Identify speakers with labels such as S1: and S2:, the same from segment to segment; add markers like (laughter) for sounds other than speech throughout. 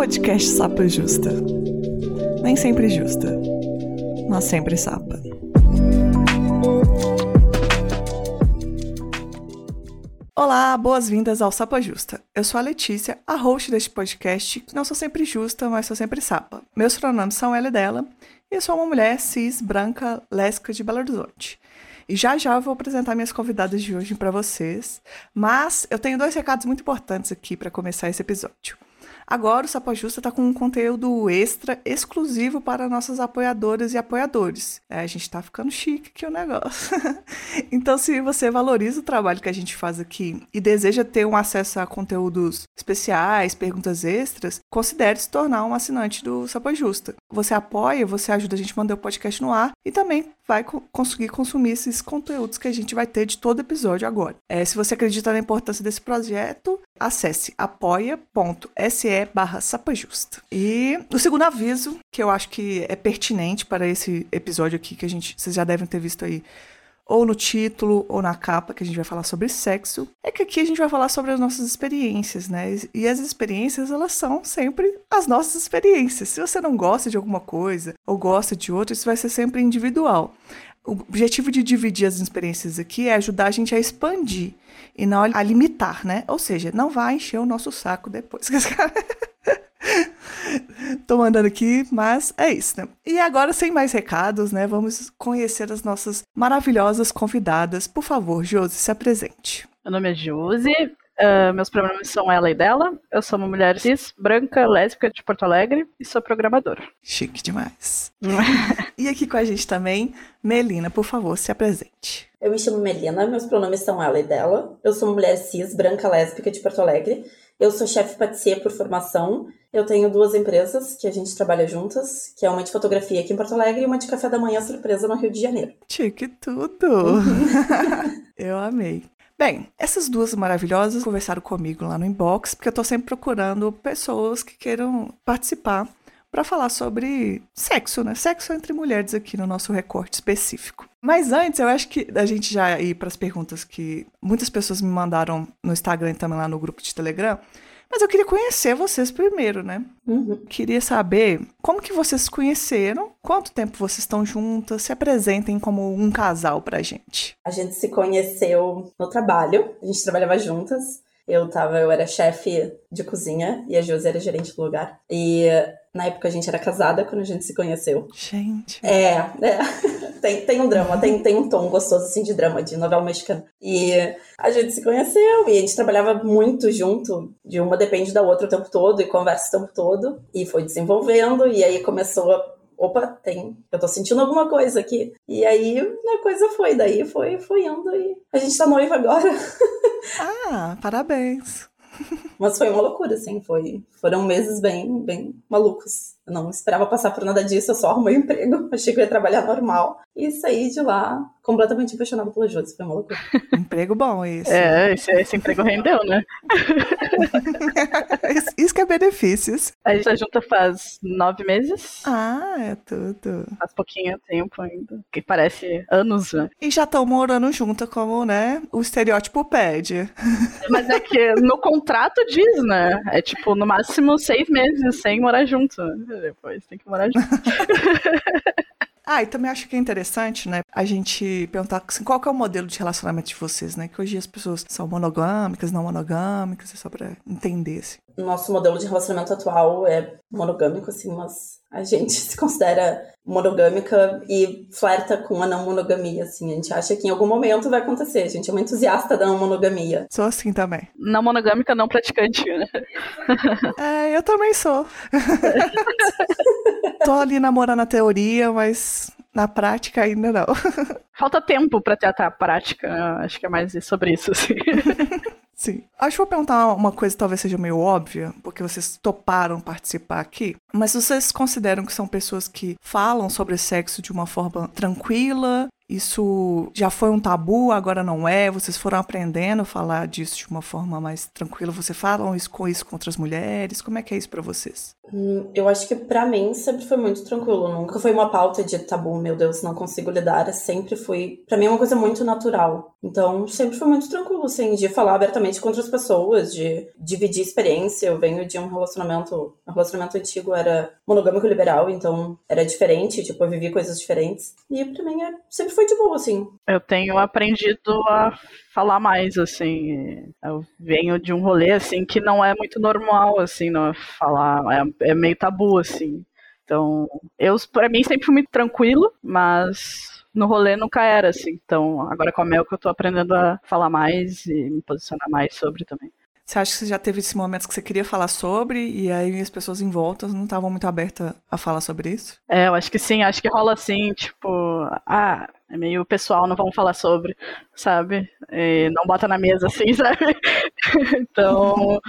S1: podcast Sapa Justa. Nem sempre justa, mas sempre sapa. Olá, boas-vindas ao Sapa Justa. Eu sou a Letícia, a host deste podcast, que não sou sempre justa, mas sou sempre sapa. Meus pronomes são e dela, e eu sou uma mulher cis, branca, lésbica de Belo Horizonte. E já já eu vou apresentar minhas convidadas de hoje para vocês, mas eu tenho dois recados muito importantes aqui para começar esse episódio. Agora o Sapo Justa está com um conteúdo extra exclusivo para nossas apoiadoras e apoiadores. É, a gente está ficando chique aqui o negócio. (laughs) então, se você valoriza o trabalho que a gente faz aqui e deseja ter um acesso a conteúdos especiais, perguntas extras, considere se tornar um assinante do Sapo Justa. Você apoia, você ajuda a gente a manter o podcast no ar e também vai co conseguir consumir esses conteúdos que a gente vai ter de todo episódio agora. É, se você acredita na importância desse projeto, acesse apoia.se barra sapajusta. E o segundo aviso, que eu acho que é pertinente para esse episódio aqui, que a gente, vocês já devem ter visto aí ou no título ou na capa, que a gente vai falar sobre sexo, é que aqui a gente vai falar sobre as nossas experiências, né? E as experiências, elas são sempre as nossas experiências. Se você não gosta de alguma coisa ou gosta de outra, isso vai ser sempre individual. O objetivo de dividir as experiências aqui é ajudar a gente a expandir e não a limitar, né? Ou seja, não vai encher o nosso saco depois. (laughs) Tô mandando aqui, mas é isso, né? E agora, sem mais recados, né? Vamos conhecer as nossas maravilhosas convidadas. Por favor, Josi, se apresente.
S2: Meu nome é Josi, uh, meus pronomes são ela e dela. Eu sou uma mulher cis, branca, lésbica de Porto Alegre e sou programadora.
S1: Chique demais. (laughs) e aqui com a gente também, Melina, por favor, se apresente.
S3: Eu me chamo Melina, meus pronomes são ela e dela. Eu sou uma mulher cis, branca, lésbica de Porto Alegre. Eu sou chefe patissier por formação eu tenho duas empresas que a gente trabalha juntas, que é uma de fotografia aqui em Porto Alegre e uma de café da manhã surpresa no Rio de Janeiro.
S1: Tique tudo! (laughs) eu amei. Bem, essas duas maravilhosas conversaram comigo lá no inbox, porque eu tô sempre procurando pessoas que queiram participar para falar sobre sexo, né? Sexo entre mulheres aqui no nosso recorte específico. Mas antes, eu acho que a gente já ir para as perguntas que muitas pessoas me mandaram no Instagram e também lá no grupo de Telegram. Mas eu queria conhecer vocês primeiro, né? Uhum. Queria saber como que vocês se conheceram, quanto tempo vocês estão juntas, se apresentem como um casal pra gente.
S3: A gente se conheceu no trabalho, a gente trabalhava juntas. Eu tava, eu era chefe de cozinha e a Josi era gerente do lugar. E na época a gente era casada quando a gente se conheceu.
S1: Gente.
S3: É, é. (laughs) tem, tem um drama, tem, tem um tom gostoso assim de drama, de novela mexicana. E a gente se conheceu e a gente trabalhava muito junto, de uma depende da outra o tempo todo e conversa o tempo todo. E foi desenvolvendo, e aí começou a opa, tem, eu tô sentindo alguma coisa aqui. E aí a coisa foi, daí foi, foi indo e a gente tá noiva agora. (laughs)
S1: ah, parabéns.
S3: Mas foi uma loucura, assim, foi, foram meses bem, bem malucos. Eu não esperava passar por nada disso, eu só arrumei um emprego, (laughs) achei que eu ia trabalhar normal. E saí de lá completamente apaixonado pela Josi, foi uma loucura.
S1: Emprego bom esse.
S2: É, esse, esse emprego rendeu, né? (laughs)
S1: isso que é benefícios.
S2: A gente tá junta faz nove meses.
S1: Ah, é tudo.
S2: Faz pouquinho tempo ainda, que parece anos, né?
S1: E já estão morando junto como, né, o estereótipo pede.
S2: Mas é que no contrato diz, né? É tipo, no máximo seis meses sem morar junto depois, tem que morar junto. (laughs)
S1: Ah, e também acho que é interessante, né, a gente perguntar assim, qual que é o modelo de relacionamento de vocês, né? Que hoje as pessoas são monogâmicas, não monogâmicas, é só pra entender, assim.
S3: Nosso modelo de relacionamento atual é monogâmico, assim, mas a gente (laughs) se considera monogâmica e flerta com a não monogamia, assim. A gente acha que em algum momento vai acontecer. A gente é uma entusiasta da não monogamia.
S1: Sou assim também.
S2: Não monogâmica, não praticante, né?
S1: É, eu também sou. (laughs) Tô ali namorando a teoria, mas na prática ainda não. (laughs)
S2: Falta tempo para ter a prática. Acho que é mais sobre isso, assim.
S1: Sim. Acho que vou perguntar uma coisa que talvez seja meio óbvia, porque vocês toparam participar aqui, mas vocês consideram que são pessoas que falam sobre sexo de uma forma tranquila? Isso já foi um tabu, agora não é? Vocês foram aprendendo a falar disso de uma forma mais tranquila? Vocês falam isso com isso com outras mulheres? Como é que é isso para vocês?
S3: Hum, eu acho que para mim sempre foi muito tranquilo. Nunca foi uma pauta de tabu, meu Deus, não consigo lidar. Sempre foi. para mim é uma coisa muito natural. Então sempre foi muito tranquilo, assim, de falar abertamente com outras pessoas, de dividir experiência. Eu venho de um relacionamento. Um relacionamento antigo era monogâmico liberal, então era diferente. Tipo, eu vivi coisas diferentes. E pra mim é... sempre foi de boa, assim.
S2: Eu tenho aprendido a falar mais, assim. Eu venho de um rolê, assim, que não é muito normal, assim, não é falar. É, é meio tabu, assim. Então, eu, pra mim, sempre fui muito tranquilo, mas no rolê nunca era, assim. Então, agora com a Mel que eu tô aprendendo a falar mais e me posicionar mais sobre também.
S1: Você acha que você já teve esses momentos que você queria falar sobre e aí as pessoas em volta não estavam muito abertas a falar sobre isso?
S2: É, eu acho que sim, acho que rola assim, tipo, ah, é meio pessoal, não vamos falar sobre, sabe? E não bota na mesa assim, (laughs) sabe? então,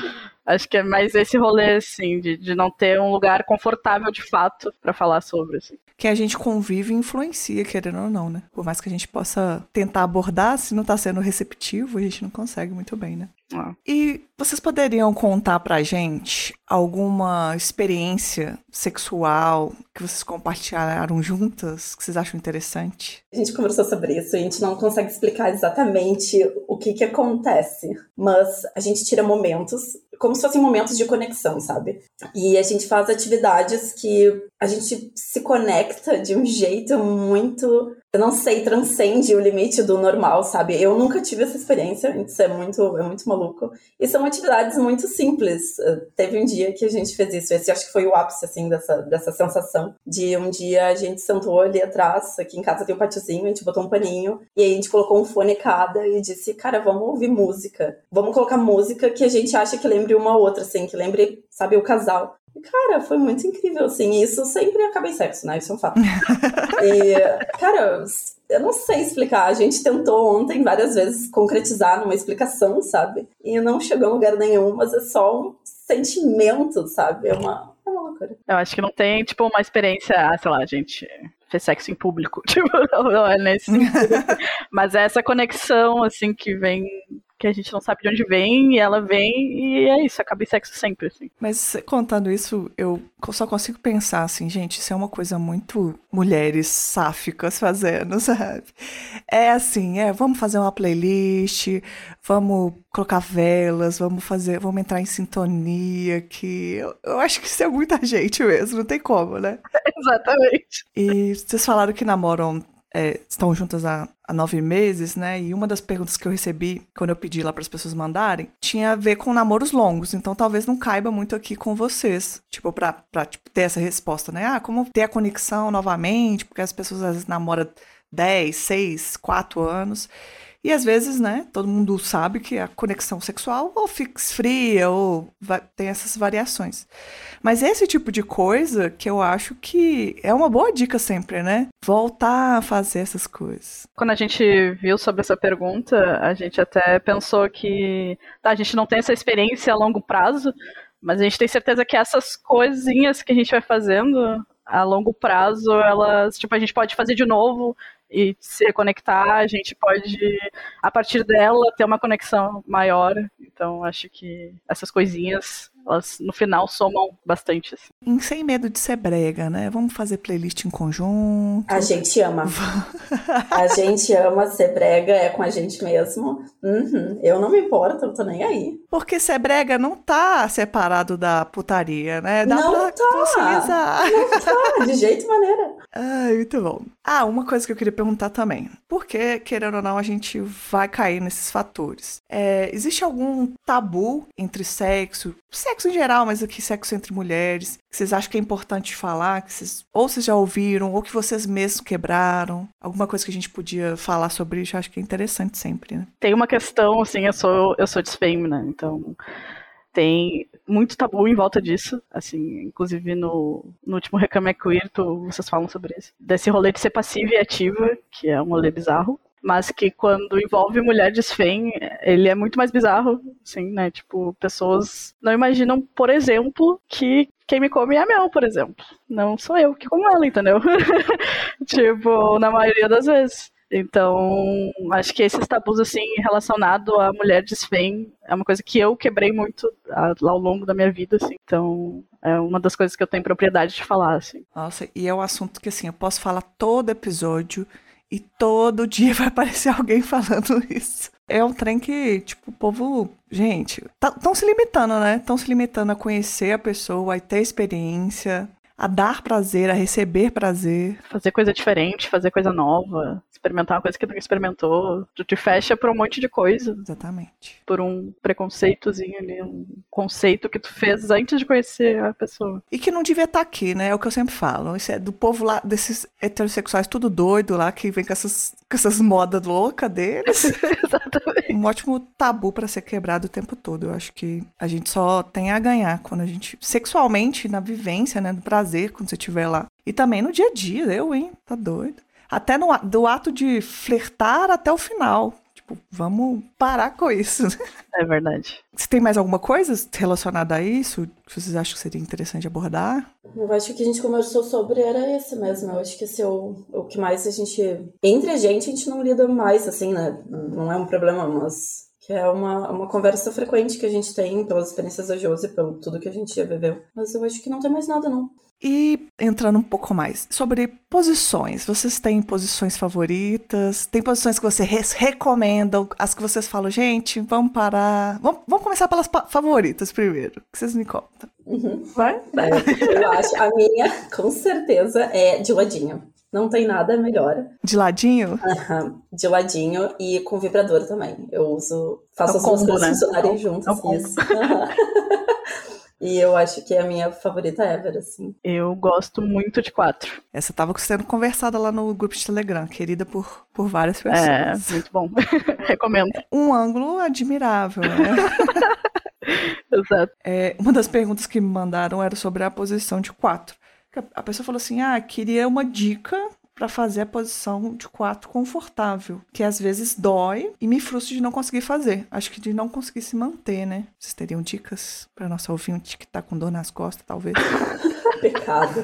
S2: acho que é mais esse rolê, assim, de, de não ter um lugar confortável de fato para falar sobre, assim.
S1: Que a gente convive e influencia, querendo ou não, né? Por mais que a gente possa tentar abordar, se não tá sendo receptivo, a gente não consegue muito bem, né?
S2: Ah.
S1: E vocês poderiam contar pra gente alguma experiência sexual que vocês compartilharam juntas, que vocês acham interessante?
S3: A gente conversou sobre isso, a gente não consegue explicar exatamente o que que acontece, mas a gente tira momentos, como se fossem momentos de conexão, sabe? E a gente faz atividades que a gente se conecta de um jeito muito eu não sei, transcende o limite do normal, sabe? Eu nunca tive essa experiência, isso é muito, é muito maluco. E são atividades muito simples. Uh, teve um dia que a gente fez isso, esse acho que foi o ápice, assim, dessa, dessa sensação. De um dia a gente sentou ali atrás, aqui em casa tem um patiozinho, a gente botou um paninho, e aí a gente colocou um fone cada e disse, cara, vamos ouvir música. Vamos colocar música que a gente acha que lembre uma outra, assim, que lembre, sabe, o casal. Cara, foi muito incrível, assim. Isso sempre acaba em sexo, né? Isso é um fato. (laughs) e, cara, eu não sei explicar. A gente tentou ontem várias vezes concretizar numa explicação, sabe? E não chegou a lugar nenhum, mas é só um sentimento, sabe? É uma, é uma loucura.
S2: Eu acho que não tem, tipo, uma experiência, ah, sei lá, gente fez sexo em público. (laughs) Tipo, não é nesse sentido. (laughs) Mas é essa conexão, assim, que vem que a gente não sabe de onde vem, e ela vem, e é isso, acaba em sexo sempre, assim.
S1: Mas contando isso, eu só consigo pensar assim, gente, isso é uma coisa muito mulheres sáficas fazendo, (laughs) sabe? É assim, é, vamos fazer uma playlist, vamos colocar velas, vamos fazer, vamos entrar em sintonia, que eu, eu acho que isso é muita (laughs) gente mesmo, não tem como, né? (laughs)
S2: Exatamente.
S1: E vocês falaram que namoram é, estão juntas há, há, nove meses, né? E uma das perguntas que eu recebi quando eu pedi lá para as pessoas mandarem tinha a ver com namoros longos. Então talvez não caiba muito aqui com vocês, tipo, para tipo, ter essa resposta, né? Ah, como ter a conexão novamente, porque as pessoas às vezes namoram 10, 6, 4 anos. E às vezes, né, todo mundo sabe que a conexão sexual ou fica fria ou tem essas variações. Mas esse tipo de coisa que eu acho que é uma boa dica sempre, né? Voltar a fazer essas coisas.
S2: Quando a gente viu sobre essa pergunta, a gente até pensou que tá, a gente não tem essa experiência a longo prazo, mas a gente tem certeza que essas coisinhas que a gente vai fazendo a longo prazo, elas, tipo, a gente pode fazer de novo e se reconectar, a gente pode, a partir dela, ter uma conexão maior. Então, acho que essas coisinhas elas no final somam bastante. Assim.
S1: Em Sem Medo de Ser Brega, né? Vamos fazer playlist em conjunto.
S3: A gente ama. (laughs) a gente ama ser brega, é com a gente mesmo. Uhum. Eu não me importo, eu tô nem aí.
S1: Porque ser brega não tá separado da putaria, né? Dá
S3: não
S1: pra
S3: tá. Não tá, de jeito maneira. (laughs)
S1: Ai, muito bom. Ah, uma coisa que eu queria perguntar também. Por que, querendo ou não, a gente vai cair nesses fatores? É, existe algum tabu entre sexo, sexo em geral, mas aqui sexo entre mulheres, que vocês acham que é importante falar, que vocês, ou vocês já ouviram, ou que vocês mesmos quebraram? Alguma coisa que a gente podia falar sobre isso, acho que é interessante sempre, né?
S2: Tem uma questão, assim, eu sou, eu sou desfame, né? Então tem muito tabu em volta disso, assim, inclusive no, no último Recame é Queer, tu, vocês falam sobre isso, desse rolê de ser passiva e ativa, que é um rolê bizarro, mas que quando envolve mulher desfém, ele é muito mais bizarro, assim, né, tipo, pessoas não imaginam, por exemplo, que quem me come é a Mel, por exemplo, não sou eu que como ela, entendeu? (laughs) tipo, na maioria das vezes. Então, acho que esses tabus, assim, relacionados à mulher desfém, é uma coisa que eu quebrei muito ao longo da minha vida, assim. Então, é uma das coisas que eu tenho propriedade de falar, assim.
S1: Nossa, e é um assunto que, assim, eu posso falar todo episódio e todo (laughs) dia vai aparecer alguém falando isso. É um trem que, tipo, o povo. Gente, estão tá, se limitando, né? Estão se limitando a conhecer a pessoa, a ter experiência, a dar prazer, a receber prazer.
S2: Fazer coisa diferente, fazer coisa nova experimentar uma coisa que nunca experimentou. Tu te fecha por um monte de coisa.
S1: Exatamente.
S2: Por um preconceitozinho ali, um conceito que tu fez antes de conhecer a pessoa.
S1: E que não devia estar tá aqui, né? É o que eu sempre falo. Isso é do povo lá, desses heterossexuais tudo doido lá, que vem com essas, com essas modas loucas deles. (laughs)
S2: Exatamente.
S1: Um ótimo tabu para ser quebrado o tempo todo. Eu acho que a gente só tem a ganhar quando a gente. Sexualmente, na vivência, né? No prazer, quando você estiver lá. E também no dia a dia, eu, hein? Tá doido até no, do ato de flertar até o final. Tipo, vamos parar com isso. (laughs)
S2: É verdade.
S1: Você tem mais alguma coisa relacionada a isso que vocês acham que seria interessante abordar?
S3: Eu acho que o que a gente conversou sobre era esse mesmo. Eu acho que esse é o, o que mais a gente. Entre a gente, a gente não lida mais, assim, né? Não é um problema, mas que é uma, uma conversa frequente que a gente tem pelas experiências da Josi, pelo tudo que a gente já viveu. Mas eu acho que não tem mais nada, não.
S1: E entrando um pouco mais sobre posições, vocês têm posições favoritas? Tem posições que vocês recomendam? As que vocês falam, gente, vamos parar. Vamos, vamos começar pelas favoritas primeiro. que vocês me contam?
S3: Uhum. Vai? É, eu acho. A minha, com certeza, é de ladinho. Não tem nada melhor.
S1: De ladinho?
S3: Uhum. De ladinho e com vibrador também. Eu uso. Faço é as duas coisas né? funcionarem juntas. É isso. (laughs) E eu acho que é a minha favorita ever, assim.
S2: Eu gosto muito de quatro.
S1: Essa tava sendo conversada lá no grupo de Telegram, querida por, por várias pessoas.
S2: É, muito bom. (laughs) Recomendo.
S1: Um ângulo admirável, né? (laughs)
S2: Exato.
S1: É, uma das perguntas que me mandaram era sobre a posição de quatro. A pessoa falou assim: ah, queria uma dica para fazer a posição de quatro confortável, que às vezes dói e me frustra de não conseguir fazer. Acho que de não conseguir se manter, né? Vocês teriam dicas para nossa ouvinte que tá com dor nas costas, talvez? (laughs)
S3: Pecado.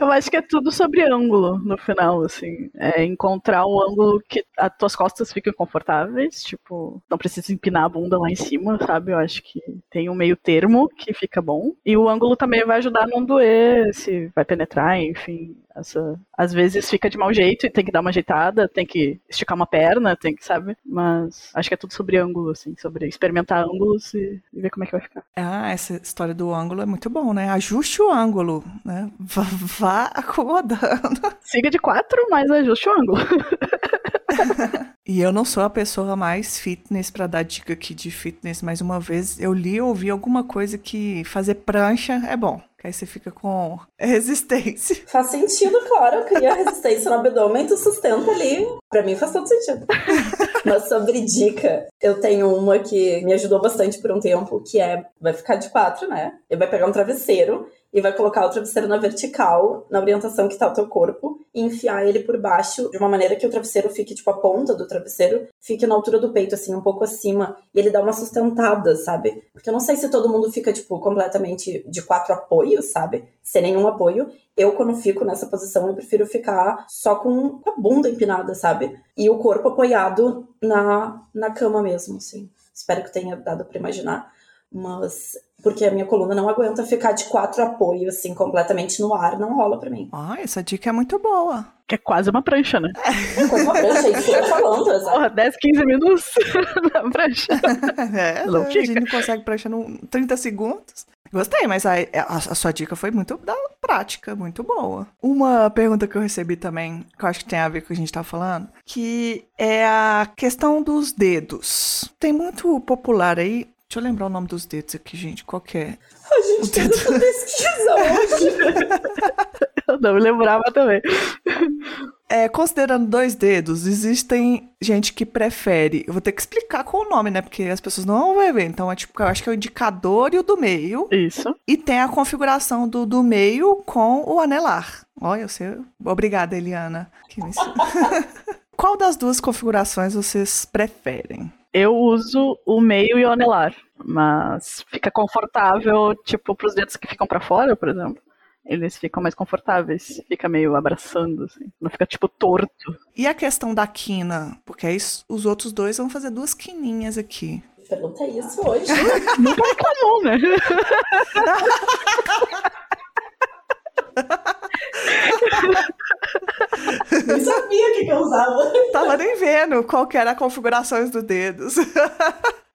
S2: Eu acho que é tudo sobre ângulo no final, assim. É encontrar um ângulo que as tuas costas fiquem confortáveis, tipo, não precisa empinar a bunda lá em cima, sabe? Eu acho que tem um meio termo que fica bom. E o ângulo também vai ajudar a não doer, se vai penetrar, enfim. Essa, às vezes fica de mau jeito e tem que dar uma ajeitada, tem que esticar uma perna, tem que, sabe? Mas acho que é tudo sobre ângulo, assim, sobre experimentar ângulos e, e ver como é que vai ficar.
S1: Ah, essa história do ângulo é muito bom, né? Ajuste o ângulo, né? (laughs) Vá, vá acomodando.
S2: Siga de quatro, mas ajuste o ângulo. (laughs)
S1: E eu não sou a pessoa mais fitness para dar dica aqui de fitness, mais uma vez eu li ou ouvi alguma coisa que fazer prancha é bom. Que aí você fica com (laughs) resistência.
S3: Faz sentido, claro. Cria resistência no abdômen, tu sustenta ali. Pra mim faz todo sentido. (laughs) Mas sobre dica, eu tenho uma que me ajudou bastante por um tempo, que é, vai ficar de quatro, né? Ele vai pegar um travesseiro e vai colocar o travesseiro na vertical, na orientação que está o teu corpo, e enfiar ele por baixo de uma maneira que o travesseiro fique, tipo, a ponta do travesseiro fique na altura do peito, assim, um pouco acima, e ele dá uma sustentada, sabe? Porque eu não sei se todo mundo fica, tipo, completamente de quatro apoios, sabe? Sem nenhum apoio. Eu, quando fico nessa posição, eu prefiro ficar só com a bunda empinada, sabe? E o corpo apoiado na, na cama mesmo, assim. Espero que tenha dado para imaginar. Mas porque a minha coluna não aguenta ficar de quatro apoios, assim, completamente no ar, não rola pra mim.
S1: Ah, essa dica é muito boa.
S2: Que é quase uma prancha, né?
S3: É quase uma prancha, é isso que eu tô falando, (laughs) exato. Porra,
S2: 10, 15 minutos (laughs) na prancha. (laughs)
S1: É, não a gente não consegue prancha em 30 segundos. Gostei, mas a, a, a, sua dica foi muito da prática, muito boa. Uma pergunta que eu recebi também, que eu acho que tem a ver com o que a gente tá falando, que é a questão dos dedos. Tem muito popular aí Deixa eu lembrar o nome dos dedos aqui, gente. Qual que é?
S3: A gente o dedo... essa pesquisa hoje. (laughs)
S2: eu não me lembrava também.
S1: É, considerando dois dedos, existem gente que prefere. Eu vou ter que explicar com o nome, né? Porque as pessoas não vão ver. Então, é tipo, eu acho que é o indicador e o do meio.
S2: Isso.
S1: E tem a configuração do, do meio com o anelar. Olha, eu sei. Obrigada, Eliana. Que me (laughs) Qual das duas configurações vocês preferem?
S2: Eu uso o meio e o anelar, mas fica confortável, tipo, pros dedos que ficam para fora, por exemplo. Eles ficam mais confortáveis, fica meio abraçando, assim. Não fica, tipo, torto.
S1: E a questão da quina? Porque aí os outros dois vão fazer duas quininhas aqui.
S3: Pergunta isso hoje. (laughs)
S2: Nunca reclamou, né? (laughs)
S3: Nem sabia o que, que eu usava.
S1: Tava nem vendo qual que era a configurações dos dedos.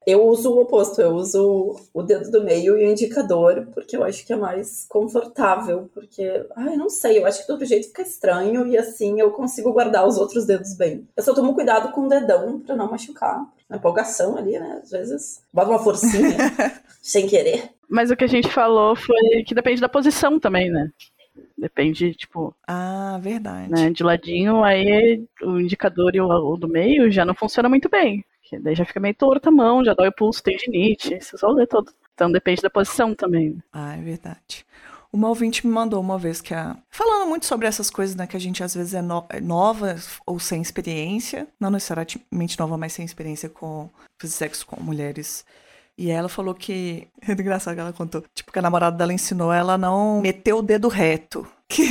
S3: Eu uso o oposto, eu uso o dedo do meio e o indicador, porque eu acho que é mais confortável, porque, ai, não sei, eu acho que do outro jeito fica estranho e assim eu consigo guardar os outros dedos bem. Eu só tomo cuidado com o dedão pra não machucar. Na empolgação ali, né? Às vezes bota uma forcinha (laughs) sem querer.
S2: Mas o que a gente falou foi que depende da posição também, né? Depende, tipo,
S1: Ah, verdade.
S2: né, de ladinho, aí o indicador e o, o do meio já não funciona muito bem. Porque daí já fica meio torta a mão, já dói o pulso, tendinite, esse rolê todo. Então depende da posição também.
S1: Ah, é verdade. Uma ouvinte me mandou uma vez que a. Falando muito sobre essas coisas, né? Que a gente às vezes é, no... é nova ou sem experiência. Não necessariamente nova, mas sem experiência com sexo com mulheres. E ela falou que. (laughs) É engraçado que ela contou. Tipo, que a namorada dela ensinou ela a não meter o dedo reto. (laughs) Que,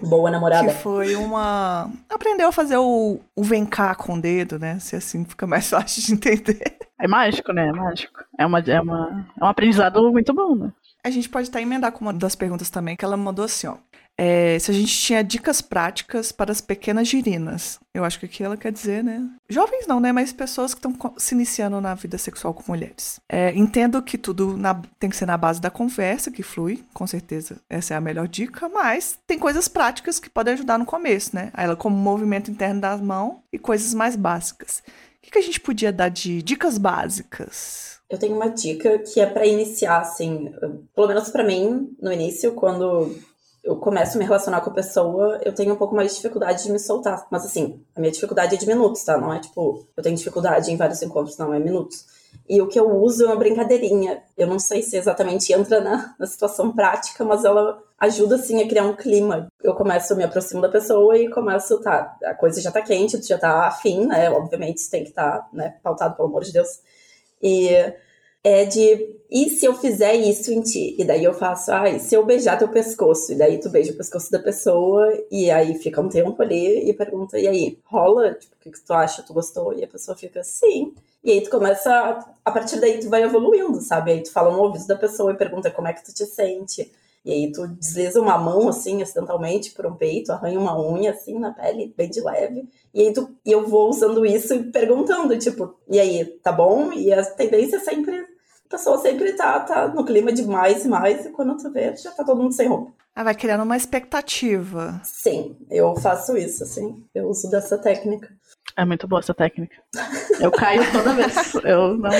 S3: Boa namorada.
S1: que foi uma. Aprendeu a fazer o, o vem cá com o dedo, né? Se assim fica mais (laughs) fácil de entender.
S2: É mágico, né? É mágico. É, uma, é, uma, é um aprendizado muito bom, né?
S1: A gente pode até emendar com uma das perguntas também, que ela mandou assim, ó. É, se a gente tinha dicas práticas para as pequenas girinas. Eu acho que aqui ela quer dizer, né? Jovens não, né? Mas pessoas que estão se iniciando na vida sexual com mulheres. É, entendo que tudo na- tem que ser na base da conversa, que flui, com certeza. Essa é a melhor dica, mas tem coisas práticas que podem ajudar no começo, né? Ela como movimento interno das mãos e coisas mais básicas. O que, que a gente podia dar de dicas básicas?
S3: Eu tenho uma dica que é pra iniciar, assim, pelo menos pra mim, no início, quando eu começo a me relacionar com a pessoa, eu tenho um pouco mais de dificuldade de me soltar. Mas assim, a minha dificuldade é de minutos, tá? Não é tipo, eu tenho dificuldade em vários encontros, não, é minutos. E o que eu uso é uma brincadeirinha. Eu não sei se exatamente entra na, na situação prática, mas ela ajuda, assim, a criar um clima. Eu começo, me aproximo da pessoa e começo, tá, a coisa já tá quente, já tá afim, né? Obviamente isso tem que estar, tá, né, pautado, pelo amor de Deus. E é de, e se eu fizer isso em ti? E daí eu faço, ah, se eu beijar teu pescoço? E daí tu beija o pescoço da pessoa, e aí fica um tempo ali e pergunta, e aí, rola? Tipo, o que, que tu acha? Tu gostou? E a pessoa fica, sim. E aí tu começa, a partir daí tu vai evoluindo, sabe? Aí tu fala no ouvido da pessoa e pergunta como é que tu te sente. E aí tu desliza uma mão, assim, acidentalmente, por um peito, arranha uma unha, assim, na pele, bem de leve. E aí tu, e eu vou usando isso e perguntando, tipo, e aí, tá bom? E a tendência é sempre, a pessoa sempre tá, tá no clima de mais e mais, e quando tu vê, já tá todo mundo sem roupa.
S1: Ah, vai criando uma expectativa.
S3: Sim, eu faço isso, assim, eu uso dessa técnica.
S2: É muito boa essa técnica. Eu caio toda vez. Eu não,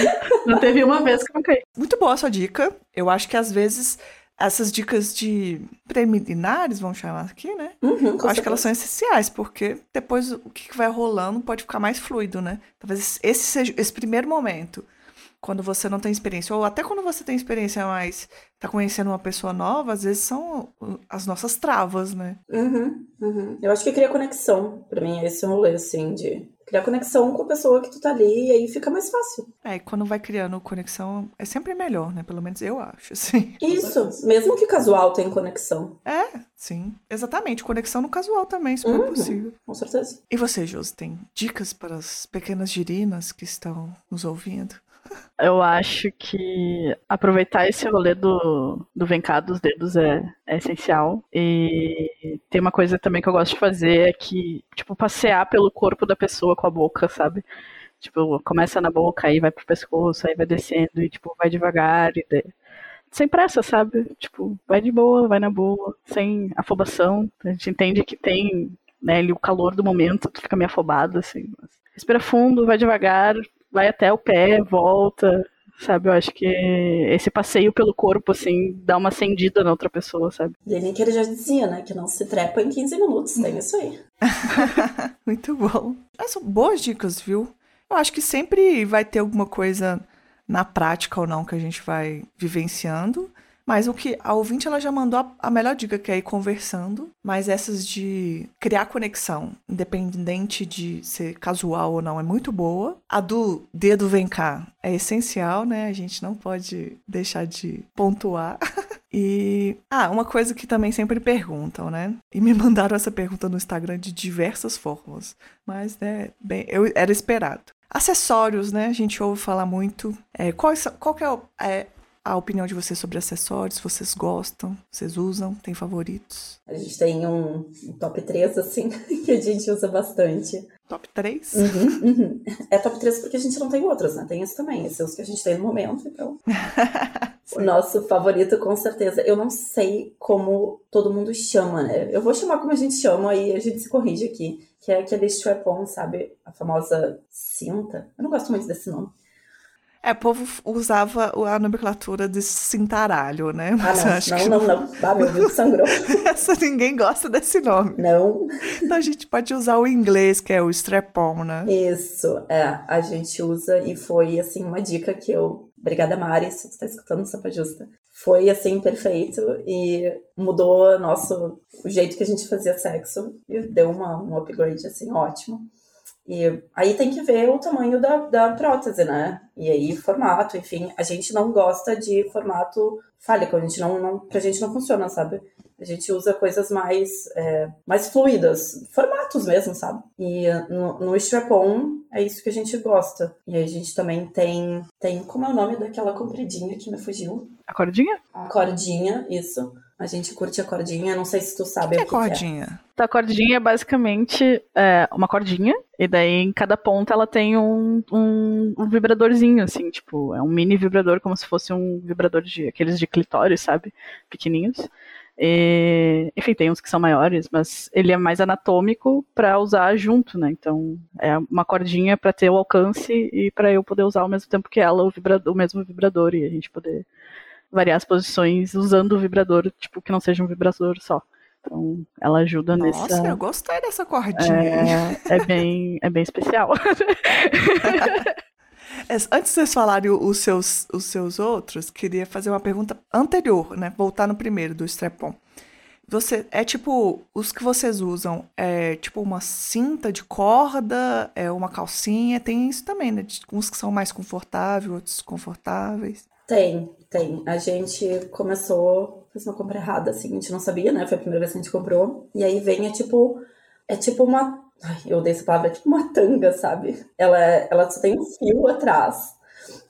S2: não teve uma vez que eu não caí.
S1: Muito boa a sua dica. Eu acho que às vezes essas dicas de preliminares, vamos chamar aqui, né?
S3: Uhum,
S1: Eu acho que elas são essenciais, porque depois o que vai rolando pode ficar mais fluido, né? Talvez esse seja esse primeiro momento, quando você não tem experiência, ou até quando você tem experiência, mas tá conhecendo uma pessoa nova, às vezes são as nossas travas, né?
S3: Uhum, uhum. Eu acho que cria conexão. Pra mim, é esse rolê, assim, de criar conexão com a pessoa que tu tá ali e aí fica mais fácil.
S1: É, e quando vai criando conexão, é sempre melhor, né? Pelo menos eu acho, (laughs) assim.
S3: Isso, mesmo que casual tenha conexão.
S1: É, sim. Exatamente. Conexão no casual também, isso é
S3: Uhum.
S1: possível.
S3: Com certeza.
S1: E você, Josi, tem dicas para as pequenas girinas que estão nos ouvindo?
S2: Eu acho que aproveitar esse rolê do, do vem cá dos dedos é, é essencial. E tem uma coisa também que eu gosto de fazer é que, tipo, passear pelo corpo da pessoa com a boca, sabe? Tipo, começa na boca, aí vai pro pescoço, aí vai descendo e, tipo, vai devagar e de- sem pressa, sabe? Tipo, vai de boa, vai na boa, sem afobação. A gente entende que tem, né, ali o calor do momento, tu fica meio afobado, assim. mas Respira fundo, vai devagar, vai até o pé, volta, sabe? Eu acho que esse passeio pelo corpo, assim, dá uma acendida na outra pessoa, sabe?
S3: Lineker já dizia, né, que não se trepa em 15 minutos. Tem isso aí. (laughs)
S1: Muito bom. Essas são boas dicas, viu? Eu acho que sempre vai ter alguma coisa na prática ou não que a gente vai vivenciando. Mas o que a ouvinte ela já mandou a, a melhor dica, que é ir conversando. Mas essas de criar conexão, independente de ser casual ou não, é muito boa. A do dedo vem cá é essencial, né? A gente não pode deixar de pontuar. (laughs) E. Ah, uma coisa que também sempre perguntam, né? E me (laughs) mandaram essa pergunta no Instagram de diversas formas. Mas, né, bem, eu era esperado. Acessórios, né? A gente ouve falar muito. É, qual, qual que é, é a opinião de vocês sobre acessórios? Vocês gostam? Vocês usam? Tem favoritos?
S3: A gente tem um, top 3, assim, (laughs) que a gente usa bastante.
S1: Top 3?
S3: Uhum, uhum. É top 3 porque a gente não tem outros, né? Tem esse também. Esses são os que a gente tem no momento, então. (laughs) o nosso favorito, com certeza. Eu não sei como todo mundo chama, né? Eu vou chamar como a gente chama e a gente se corrige aqui. Que é aquele strap-on, sabe? A famosa cinta. Eu não gosto muito desse nome.
S1: É, o povo usava a nomenclatura de cintaralho, né?
S3: Mas ah, não, não, não, não. Ah, meu Deus, sangrou. (laughs)
S1: Essa ninguém gosta desse nome.
S3: Não.
S1: Então a gente pode usar o inglês, que é o strap-on, né?
S3: Isso, é. A gente usa e foi, assim, uma dica que eu... Obrigada, Mari, se você está escutando Sapa Justa. Foi, assim, perfeito e mudou nosso, o jeito que a gente fazia sexo e deu uma, um upgrade, assim, ótimo. E aí tem que ver o tamanho da, da prótese, né? E aí formato, enfim. A gente não gosta de formato fálico, a gente não, não, pra gente não funciona, sabe? A gente usa coisas mais, é, mais fluidas, formatos mesmo, sabe? E no, no strap-on é isso que a gente gosta. E a gente também tem, tem, como é o nome daquela compridinha que me fugiu?
S2: A cordinha?
S3: A cordinha, isso. A gente curte a cordinha, não sei se tu sabe
S1: que
S3: o
S1: que, é cordinha?
S3: Que é.
S2: Então, a cordinha é basicamente é, uma cordinha, e daí em cada ponta ela tem um, um, um, vibradorzinho, assim, tipo, é um mini vibrador, como se fosse um vibrador de aqueles de clitóris, sabe? Pequenininhos. E, enfim, tem uns que são maiores, mas ele é mais anatômico para usar junto, né? Então, é uma cordinha para ter o alcance e para eu poder usar ao mesmo tempo que ela o, vibrador, o mesmo vibrador e a gente poder variar as posições usando o vibrador, tipo, que não seja um vibrador só. Então, ela ajuda
S1: Nossa,
S2: nessa.
S1: Nossa, eu gostei dessa cordinha.
S2: É, é bem, é bem especial. (laughs)
S1: Antes de vocês falarem os seus, os seus outros, queria fazer uma pergunta anterior, né? Voltar no primeiro, do strap-on. Você, é tipo, os que vocês usam, é tipo uma cinta de corda, é uma calcinha, tem isso também, né? Uns que são mais confortáveis, outros confortáveis.
S3: Tem, tem. A gente começou, uma compra errada, assim, a gente não sabia, né? Foi a primeira vez que a gente comprou. E aí vem, é tipo, é tipo uma. Ai, eu odeio essa palavra, é tipo uma tanga, sabe? Ela, ela só tem um fio atrás.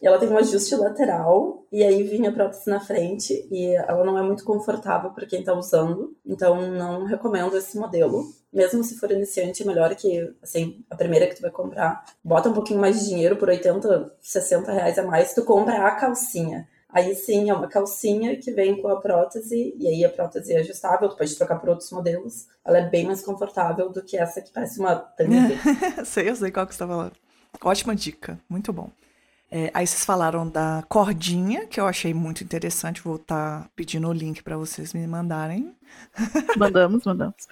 S3: Ela tem um ajuste lateral, e aí vinha a prótese na frente, e ela não é muito confortável para quem tá usando, então não recomendo esse modelo mesmo se for iniciante, é melhor que, assim, a primeira que tu vai comprar, bota um pouquinho mais de dinheiro por 80, 60 reais a mais, tu compra a calcinha. Aí sim, é uma calcinha que vem com a prótese, e aí a prótese é ajustável, tu pode trocar por outros modelos. Ela é bem mais confortável do que essa que parece uma tanga. (laughs)
S1: sei, eu sei qual que você tá falando. Ótima dica, muito bom. É, aí vocês falaram da cordinha, que eu achei muito interessante. Vou estar tá pedindo o link para vocês me mandarem.
S2: Mandamos, mandamos.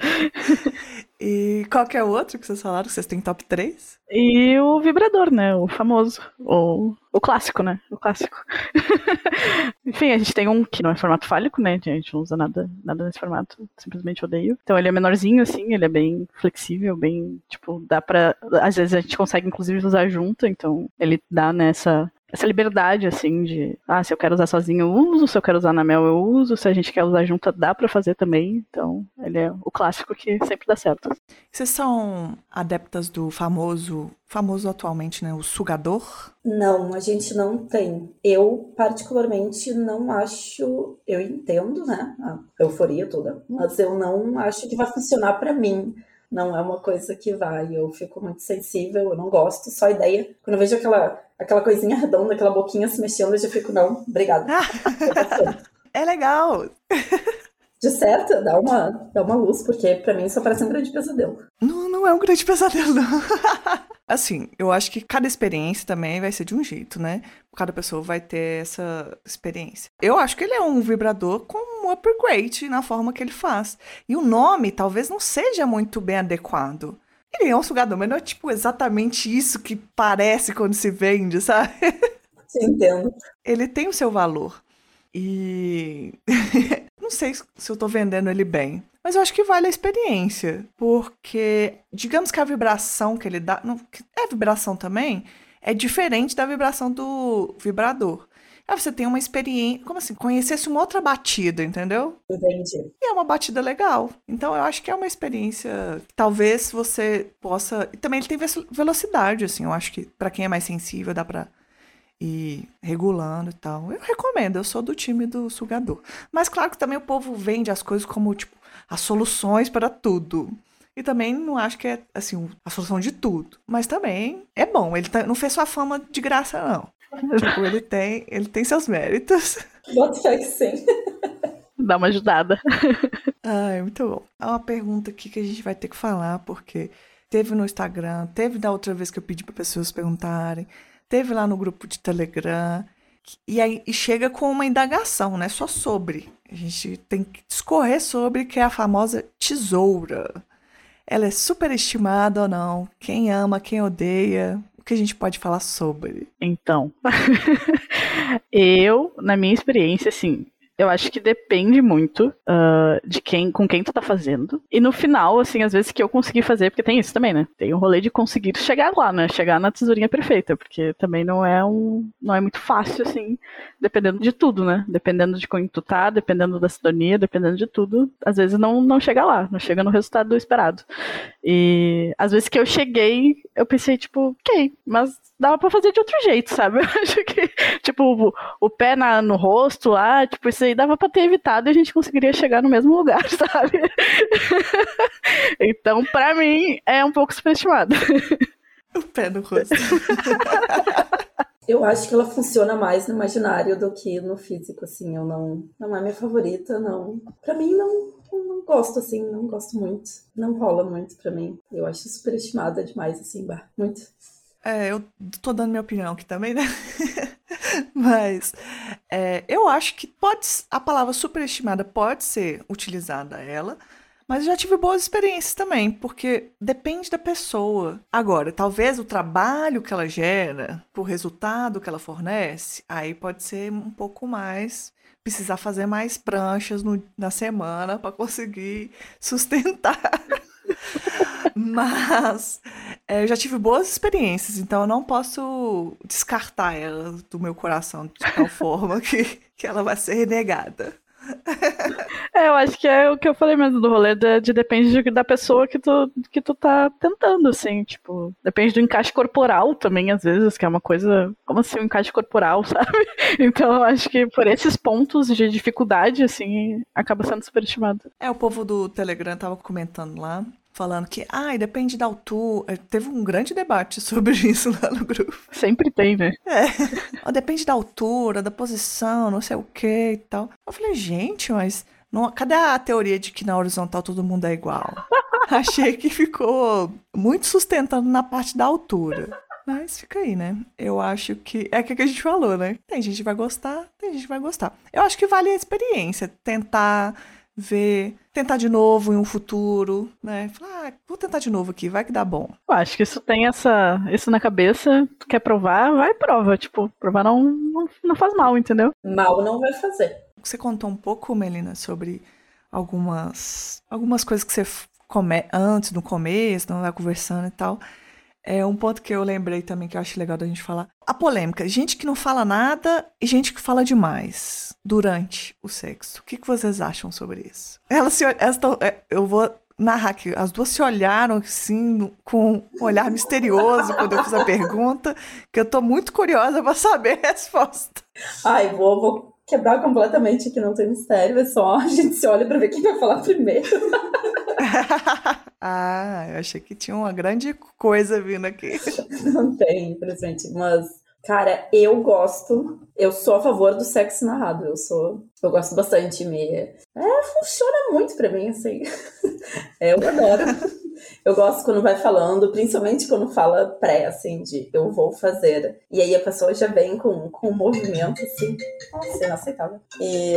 S1: e qual que é o outro que vocês falaram? Que vocês têm top 3?
S2: E o vibrador, né? O famoso. O, o clássico, né? O clássico. (laughs) Enfim, a gente tem um que não é formato fálico, né? A gente não usa nada, nada nesse formato. Simplesmente odeio. Então ele é menorzinho, assim, ele é bem flexível, bem, tipo, dá pra. Às vezes a gente consegue, inclusive, usar junto, então ele dá nessa essa liberdade, assim, de, ah, se eu quero usar sozinho, eu uso, se eu quero usar na Mel, eu uso, se a gente quer usar junto, dá para fazer também. Então, ele é o clássico que sempre dá certo.
S1: Vocês são adeptas do famoso, famoso atualmente, né, o sugador?
S3: Não, a gente não tem. Eu, particularmente, não acho, eu entendo, né, a euforia toda, mas eu não acho que vai funcionar para mim não é uma coisa que vai. Eu fico muito sensível, eu não gosto, só ideia. Quando eu vejo aquela, aquela coisinha redonda, aquela boquinha se mexendo, eu já fico, não, obrigada. (laughs)
S1: é legal.
S3: De certo, dá uma, dá uma luz, porque para mim isso parece um grande pesadelo.
S1: Não, não é um grande (laughs) pesadelo, não. assim, eu acho que cada experiência também vai ser de um jeito, né? Cada pessoa vai ter essa experiência. Eu acho que ele é um vibrador com um upgrade na forma que ele faz. E o nome talvez não seja muito bem adequado. Ele é um sugador, mas não é tipo exatamente isso que parece quando se vende, sabe?
S3: Sim, entendo.
S1: Ele tem o seu valor. E (laughs) não sei se eu tô vendendo ele bem. Mas eu acho que vale a experiência. Porque, digamos que a vibração que ele dá. Não, é vibração também? É diferente da vibração do vibrador. Aí você tem uma experiência, como assim, conhecesse uma outra batida, entendeu?
S3: Entendi.
S1: E é uma batida legal. Então eu acho que é uma experiência que talvez você possa. E também ele tem velocidade, assim. Eu acho que para quem é mais sensível dá pra ir regulando e tal. Eu recomendo, eu sou do time do sugador. Mas claro que também o povo vende as coisas como, tipo, as soluções para tudo. E também não acho que é, assim, a solução de tudo. Mas também é bom. Ele tá, não fez sua fama de graça, não. (laughs) tipo, ele tem, ele tem seus méritos.
S3: Bota fé que sim.
S2: Dá uma ajudada.
S1: Ai, muito bom. Há uma pergunta aqui que a gente vai ter que falar, porque teve no Instagram, teve da outra vez que eu pedi para pessoas perguntarem, teve lá no grupo de Telegram. E aí e chega com uma indagação, né? Só sobre. A gente tem que discorrer sobre que é a famosa tesoura. Ela é superestimada ou não? Quem ama, quem odeia? O que a gente pode falar sobre?
S2: Então, (laughs) eu, na minha experiência, assim, eu acho que depende muito uh, de quem, com quem tu tá fazendo. E no final, assim, às vezes que eu consegui fazer, porque tem isso também, né? Tem o um rolê de conseguir chegar lá, né? Chegar na tesourinha perfeita, porque também não é um, não é muito fácil, assim, dependendo de tudo, né? Dependendo de quem tu tá, dependendo da sintonia, dependendo de tudo, às vezes não, não chega lá, não chega no resultado esperado. E às vezes que eu cheguei, eu pensei, tipo, ok, mas dava pra fazer de outro jeito, sabe? (laughs) Eu acho que, tipo, o, o pé na, no rosto lá, tipo, isso aí dava pra ter evitado e a gente conseguiria chegar no mesmo (laughs) lugar, sabe? então, pra mim, é um pouco superestimado.
S1: O pé no rosto. (laughs)
S3: Eu acho que ela funciona mais no imaginário do que no físico, assim. Eu não, não é minha favorita, não. Pra mim, não, não gosto, assim, não gosto muito. Não rola muito pra mim. Eu acho superestimada demais, assim, bah, muito.
S1: É, eu tô dando minha opinião aqui também, né? (laughs) Mas é, eu acho que pode a palavra superestimada pode ser utilizada ela, mas eu já tive boas experiências também, porque depende da pessoa. Agora, talvez o trabalho que ela gera, o resultado que ela fornece, aí pode ser um pouco mais precisar fazer mais pranchas no, na semana para conseguir (laughs) sustentar. Mas é, eu já tive boas experiências, então eu não posso descartar ela do meu coração de tal forma (laughs) que, que ela vai ser renegada. (laughs)
S2: É, eu acho que é o que eu falei mesmo do rolê, de, de depende de, da pessoa que tu, que tu tá tentando, assim, tipo, depende do encaixe corporal também, às vezes, que é uma coisa, como assim, um encaixe corporal, (laughs) sabe? Então eu acho que por esses pontos de dificuldade, assim, acaba sendo superestimado.
S1: É, o povo do Telegram tava comentando lá, falando que, ai, ah, depende da altura. Teve um grande debate (laughs) sobre isso lá no grupo.
S2: Sempre tem, né?
S1: É. depende da altura, da posição, não sei o que e tal. Eu falei, gente, mas não, cadê a teoria de que na horizontal todo mundo é igual? (laughs) Achei que ficou muito sustentando na parte da altura. Mas fica aí, né? Eu acho que. É o que a gente falou, né? Tem gente que vai gostar, tem gente que vai gostar. Eu acho que vale a experiência. Tentar ver, tentar de novo em um futuro, né? Falar, ah, vou tentar de novo aqui, vai que dá bom.
S2: Eu acho que isso tem essa, isso na cabeça, tu quer provar, vai prova, tipo, provar não, não, não faz mal, entendeu?
S3: Mal não vai fazer.
S1: Você contou um pouco, Melina, sobre algumas algumas coisas que você come antes, no começo, não vai conversando e tal. É um ponto que eu lembrei também que eu acho legal da gente falar. A polêmica. Gente que não fala nada e gente que fala demais durante o sexo. O que, que vocês acham sobre isso? Elas se elas é, Eu vou narrar que as duas se olharam assim com um olhar misterioso quando eu fiz a pergunta, que eu tô muito curiosa para saber a resposta.
S3: Ai, vou, vou quebrar completamente que não tem mistério, é só a gente se olha para ver quem vai falar primeiro. (laughs)
S1: ah, eu achei que tinha uma grande coisa vindo aqui.
S3: Não tem, infelizmente, mas Cara, eu gosto, eu sou a favor do sexo narrado, eu sou, eu gosto bastante, me, é, funciona muito pra mim, assim, (laughs) é, eu adoro. Eu gosto quando vai falando, principalmente quando fala pré, assim, de eu vou fazer. E aí a pessoa já vem com, com um movimento, assim, nossa, inaceitável. E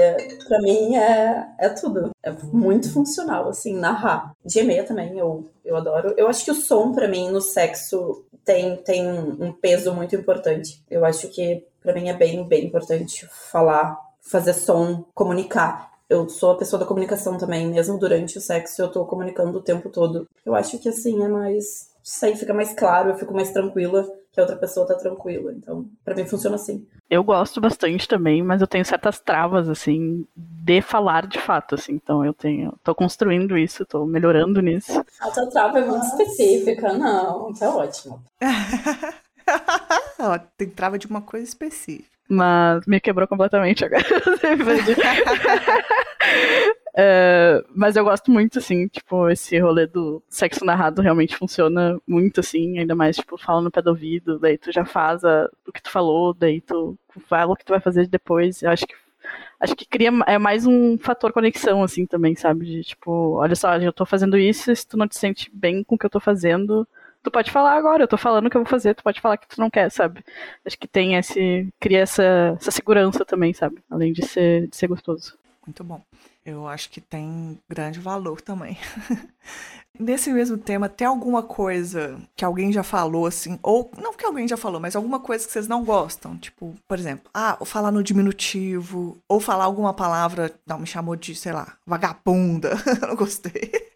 S3: pra mim é, é tudo. É muito funcional, assim, narrar. Gemer também, eu, eu adoro. Eu acho que o som, pra mim, no sexo tem, tem um peso muito importante. Eu acho que para mim é bem, bem importante falar, fazer som, comunicar eu sou a pessoa da comunicação também, mesmo durante o sexo eu tô comunicando o tempo todo. Eu acho que assim é mais. Isso aí fica mais claro, eu fico mais tranquila que a outra pessoa tá tranquila. Então, para mim funciona assim.
S2: Eu gosto bastante também, mas eu tenho certas travas, assim, de falar de fato, assim. Então eu tenho. tô construindo isso, tô melhorando nisso.
S3: A tua trava é muito específica, não. Tá ótimo. (laughs)
S1: Tem trava de uma coisa específica.
S2: Mas me quebrou completamente agora. (laughs) (laughs) É, mas eu gosto muito, assim, tipo, esse rolê do sexo narrado realmente funciona muito, assim, ainda mais, tipo, fala no pé do ouvido, daí tu já faz a, o que tu falou, daí tu fala o que tu vai fazer depois. Eu acho que acho que cria é mais um fator conexão, assim, também, sabe? De tipo, olha só, eu tô fazendo isso, se tu não te sente bem com o que eu tô fazendo, tu pode falar agora, eu tô falando o que eu vou fazer, tu pode falar que tu não quer, sabe? Acho que tem esse. cria essa, essa segurança também, sabe? Além de ser, de ser gostoso.
S1: Muito bom. Eu acho que tem grande valor também. (laughs) Nesse mesmo tema, tem alguma coisa que alguém já falou assim, ou não que alguém já falou, mas alguma coisa que vocês não gostam? Tipo, por exemplo, ah, ou falar no diminutivo, ou falar alguma palavra, não, me chamou de, sei lá, vagabunda, (laughs) não gostei.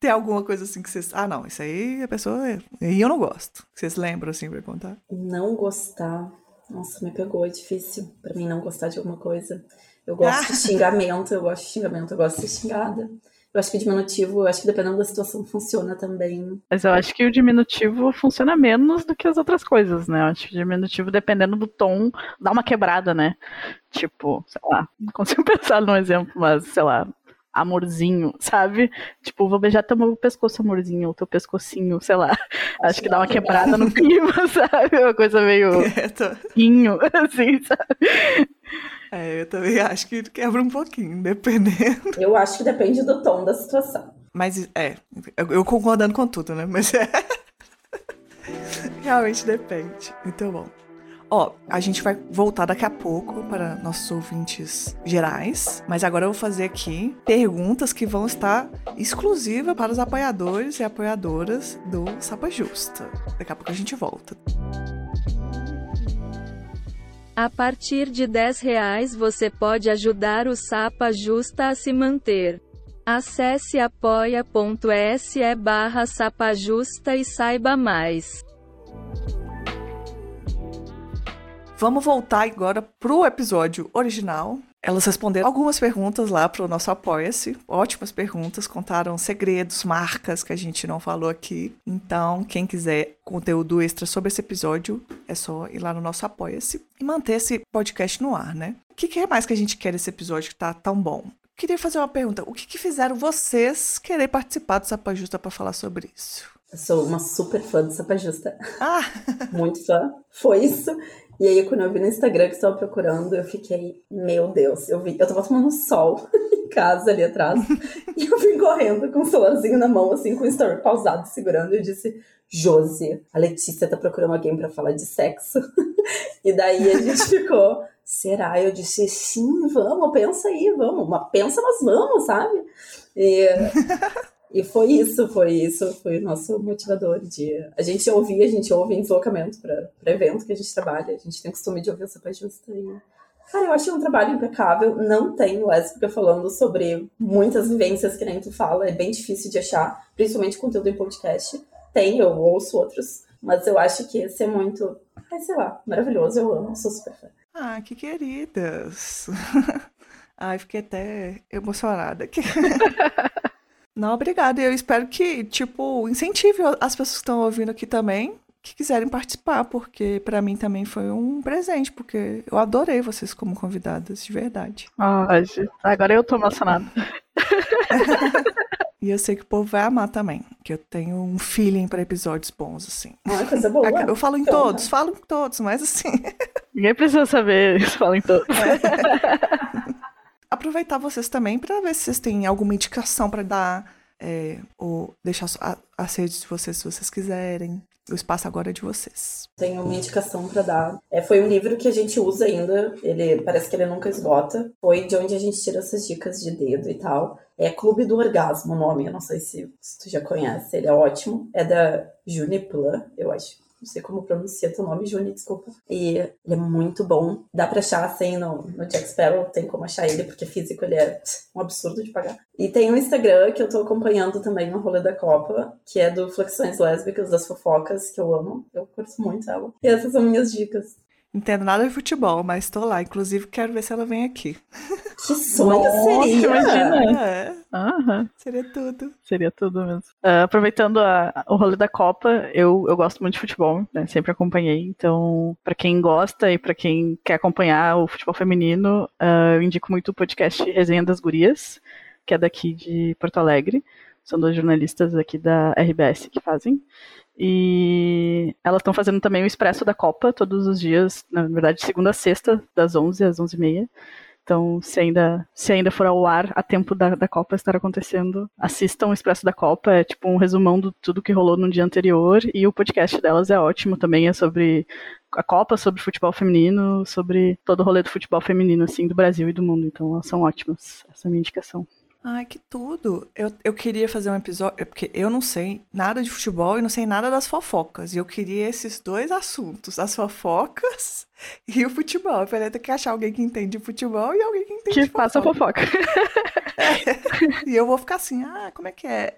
S1: Tem alguma coisa assim que vocês. Ah, não, isso aí a pessoa. E eu não gosto. Vocês lembram assim pra contar?
S3: Não gostar. Nossa, me pegou, é difícil pra mim não gostar de alguma coisa. Eu gosto de (laughs) xingamento, eu gosto de xingamento, eu gosto de ser xingada. Eu acho que o diminutivo, eu acho que dependendo da situação, funciona também.
S2: Mas eu acho que o diminutivo funciona menos do que as outras coisas, né? Eu acho que o diminutivo, dependendo do tom, dá uma quebrada, né? Tipo, sei lá, não consigo (laughs) pensar num exemplo, mas, sei lá, amorzinho, sabe? Tipo, vou beijar teu pescoço, amorzinho, o teu pescocinho, sei lá. Acho que dá uma quebrada no clima, (laughs) sabe? Uma coisa meio. (laughs) Rinho, (laughs) assim, sabe?
S1: É, eu também acho que quebra um pouquinho, dependendo.
S3: Eu acho que depende do tom da situação.
S1: Mas é, eu concordando com tudo, né? Mas é. Realmente depende. Muito bom. Ó, a gente vai voltar daqui a pouco para nossos ouvintes gerais, mas agora eu vou fazer aqui perguntas que vão estar exclusivas para os apoiadores e apoiadoras do Sapa Justa. Daqui a pouco a gente volta.
S4: A partir de 10 reais você pode ajudar o Sapa Justa a se manter. Acesse apoia.se barra sapajusta e saiba mais.
S1: Vamos voltar agora pro episódio original. Elas responderam algumas perguntas lá pro nosso Apoia-se. Ótimas perguntas, contaram segredos, marcas que a gente não falou aqui. Então, quem quiser conteúdo extra sobre esse episódio, é só ir lá no nosso Apoia-se e manter esse podcast no ar, né? O que, que é mais que a gente quer nesse episódio que tá tão bom? Queria fazer uma pergunta. O que, que fizeram vocês querer participar do Sapa Justa para falar sobre isso?
S3: Eu sou uma super fã do Sapa Justa.
S1: Ah!
S3: Muito fã. Foi isso. E aí, quando eu vi no Instagram que estava procurando, eu fiquei, meu Deus, eu vi, eu tava tomando sol (laughs) em casa ali atrás, (laughs) e eu vim correndo com o celularzinho na mão, assim, com o story pausado, segurando, e eu disse, Josi, a Letícia tá procurando alguém para falar de sexo. (laughs) e daí a gente ficou, será? Eu disse, sim, vamos, pensa aí, vamos, mas pensa, mas vamos, sabe? E e foi isso, foi isso, foi o nosso motivador de. A gente ouvia, a gente ouve em deslocamento para evento que a gente trabalha, a gente tem costume de ouvir essa justa aí. Cara, eu achei um trabalho impecável. Não tem lésbica falando sobre muitas vivências que nem tu fala, é bem difícil de achar, principalmente conteúdo em podcast. Tem, eu ouço outros, mas eu acho que esse é muito. Ai, sei lá, maravilhoso, eu amo, sou super fã.
S1: Ah, que queridas! (laughs) Ai, fiquei até emocionada aqui. (laughs) Não, obrigada. Eu espero que, tipo, incentive as pessoas que estão ouvindo aqui também, que quiserem participar, porque para mim também foi um presente, porque eu adorei vocês como convidadas, de verdade.
S2: Ah, agora eu tô emocionada. (laughs)
S1: e eu sei que o povo vai amar também, que eu tenho um feeling para episódios bons, assim.
S3: Ah, coisa boa.
S1: Eu falo em então, todos, né? falo em todos, mas assim.
S2: Ninguém precisa saber, eles falam em todos.
S1: É aproveitar vocês também para ver se vocês têm alguma indicação para dar, é, ou deixar a, as redes de vocês se vocês quiserem. O espaço agora é de vocês.
S3: Tenho uma indicação para dar. É, foi um livro que a gente usa ainda. Ele parece que ele nunca esgota. Foi de onde a gente tira essas dicas de dedo e tal. É Clube do Orgasmo o nome. Eu não sei se, se tu já conhece. Ele é ótimo. É da Juniplan, eu acho não sei como pronuncia teu nome, Juni, desculpa. E ele é muito bom. Dá pra achar assim no, no Jack Sparrow, tem como achar ele, porque físico ele é um absurdo de pagar. E tem um Instagram que eu tô acompanhando também no rolê da Copa, que é do Flexões Lésbicas das Fofocas, que eu amo. Eu curto muito ela. E essas são minhas dicas.
S1: entendo nada de futebol, mas estou lá. Inclusive, quero ver se ela vem aqui.
S3: Que sonho
S2: Nossa,
S3: seria!
S2: imagina.
S1: É,
S2: Aham.
S1: seria tudo.
S2: Seria tudo mesmo. Ah, aproveitando a- o rolê da Copa, eu, eu gosto muito de futebol, né? Sempre acompanhei. Então, pra quem gosta e pra quem quer acompanhar o futebol feminino, ah, eu indico muito o podcast Resenha das Gurias, que é daqui de Porto Alegre. São duas jornalistas aqui da RBS que fazem. E elas estão fazendo também o Expresso da Copa todos os dias, na verdade, segunda a sexta, das 11 às 11h30. Então, se ainda, se ainda for ao ar a tempo da, da Copa estar acontecendo, assistam o Expresso da Copa, é tipo um resumão de tudo que rolou no dia anterior, e o podcast delas é ótimo também, é sobre a Copa, sobre futebol feminino, sobre todo o rolê do futebol feminino, assim, do Brasil e do mundo, então elas são ótimas, essa é a minha indicação.
S1: Ai, que tudo. Eu, eu queria fazer um episódio, é porque eu não sei nada de futebol e não sei nada das fofocas. E eu queria esses dois assuntos, as fofocas (laughs) e o futebol. Eu falei, tem que achar alguém que entende de futebol e alguém que entende
S2: Que
S1: de
S2: faça
S1: fofoca.
S2: fofoca. (laughs)
S1: E eu vou ficar assim, ah, como é que é?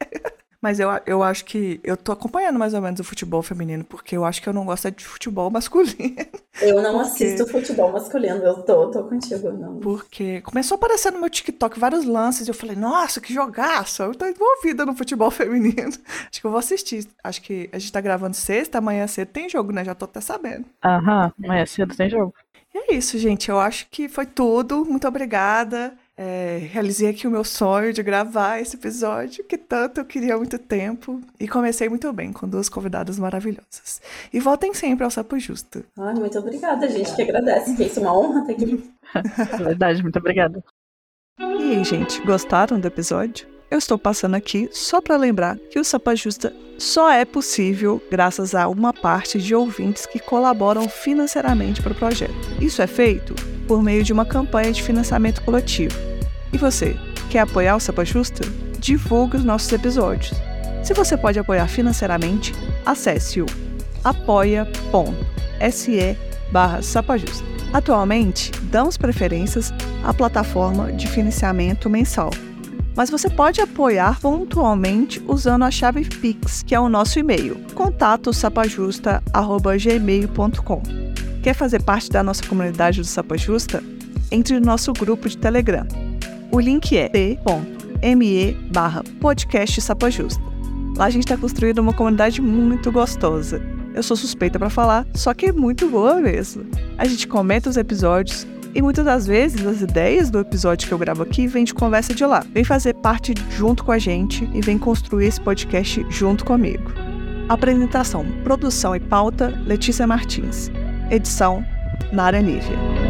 S1: Mas eu, eu acho que eu tô acompanhando mais ou menos o futebol feminino, porque eu acho que eu não gosto é de futebol (laughs) masculino.
S3: Eu não
S1: Por quê?
S3: assisto futebol masculino, eu tô, tô contigo, não.
S1: Porque começou a aparecer no meu TikTok vários lances e eu falei, nossa, que jogaço! Eu tô envolvida no futebol (laughs) feminino. Acho que eu vou assistir. Acho que a gente tá gravando sexta, amanhã cedo tem jogo, né? Já tô até sabendo.
S2: Aham, amanhã cedo tem jogo.
S1: E é isso, gente. Eu acho que foi tudo. Muito obrigada. É, realizei aqui o meu sonho de gravar esse episódio, que tanto eu queria há muito tempo. E comecei muito bem, com duas convidadas maravilhosas. E voltem sempre ao Sapo Justo.
S3: Ai, muito obrigada, gente, que agradece, que isso é uma honra estar aqui. (laughs)
S2: É verdade, muito obrigada.
S1: E aí, gente, gostaram do episódio? Eu estou passando aqui só para lembrar que o Sapa Justa só é possível graças a uma parte de ouvintes que colaboram financeiramente para o projeto. Isso é feito por meio de uma campanha de financiamento coletivo. E você, quer apoiar o Sapa Justa? Divulgue os nossos episódios. Se você pode apoiar financeiramente, acesse o apoia.se barra sapajusta. Atualmente, damos preferências à plataforma de financiamento mensal. Mas você pode apoiar pontualmente usando a chave Pix, que é o nosso e-mail, contato.sapajusta.gmail.com. Quer fazer parte da nossa comunidade do Sapa Justa? Entre no nosso grupo de Telegram. O link é t.me barra podcast Sapa Justa. Lá a gente está construindo uma comunidade muito gostosa. Eu sou suspeita para falar, só que é muito boa mesmo. A gente comenta os episódios e muitas das vezes as ideias do episódio que eu gravo aqui vêm de conversa de lá. Vem fazer parte junto com a gente e vem construir esse podcast junto comigo. Apresentação, produção e pauta: Letícia Martins. Edição: Nara Nívia.